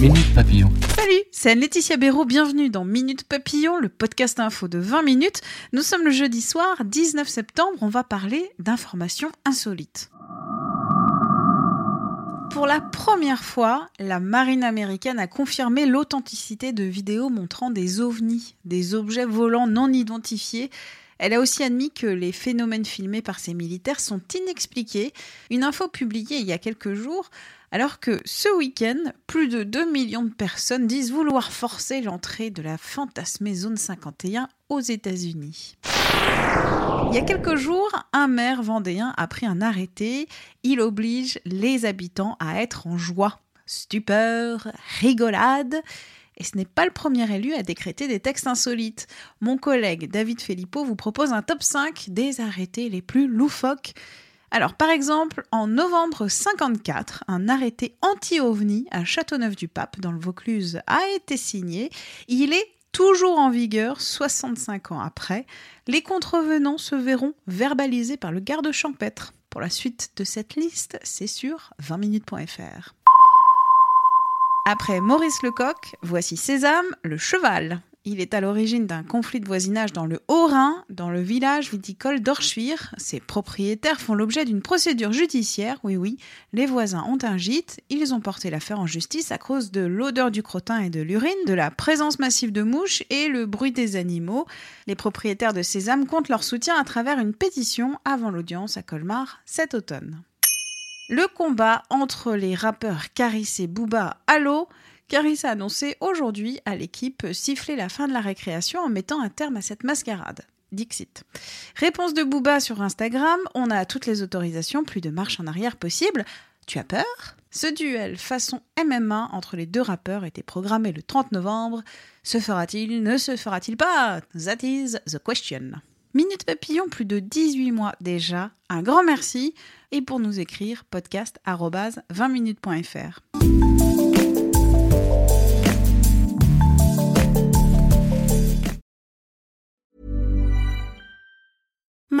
Minute Papillon. Salut, c'est Laetitia Béraud, bienvenue dans Minute Papillon, le podcast info de 20 minutes. Nous sommes le jeudi soir, 19 septembre, on va parler d'informations insolites. Pour la première fois, la marine américaine a confirmé l'authenticité de vidéos montrant des ovnis, des objets volants non identifiés. Elle a aussi admis que les phénomènes filmés par ces militaires sont inexpliqués. Une info publiée il y a quelques jours alors que ce week-end, plus de 2 millions de personnes disent vouloir forcer l'entrée de la fantasmée zone 51 aux États-Unis. Il y a quelques jours, un maire vendéen a pris un arrêté. Il oblige les habitants à être en joie, stupeur, rigolade. Et ce n'est pas le premier élu à décréter des textes insolites. Mon collègue David Filippo vous propose un top 5 des arrêtés les plus loufoques. Alors, par exemple, en novembre 54, un arrêté anti-OVNI à Châteauneuf-du-Pape, dans le Vaucluse, a été signé. Il est toujours en vigueur 65 ans après. Les contrevenants se verront verbalisés par le garde champêtre. Pour la suite de cette liste, c'est sur 20minutes.fr. Après Maurice Lecoq, voici Sésame, le cheval. Il est à l'origine d'un conflit de voisinage dans le Haut-Rhin, dans le village viticole d'Orschwir. Ses propriétaires font l'objet d'une procédure judiciaire. Oui, oui, les voisins ont un gîte. Ils ont porté l'affaire en justice à cause de l'odeur du crottin et de l'urine, de la présence massive de mouches et le bruit des animaux. Les propriétaires de Sésame comptent leur soutien à travers une pétition avant l'audience à Colmar cet automne. Le combat entre les rappeurs Caris et Booba à l'eau Caris a annoncé aujourd'hui à l'équipe siffler la fin de la récréation en mettant un terme à cette mascarade. Dixit. Réponse de Booba sur Instagram, on a toutes les autorisations, plus de marche en arrière possible. Tu as peur? Ce duel façon MMA entre les deux rappeurs était programmé le 30 novembre. Se fera-t-il? Ne se fera-t-il pas? That is the question. Minute Papillon, plus de 18 mois déjà. Un grand merci. Et pour nous écrire, podcast 20minutes.fr.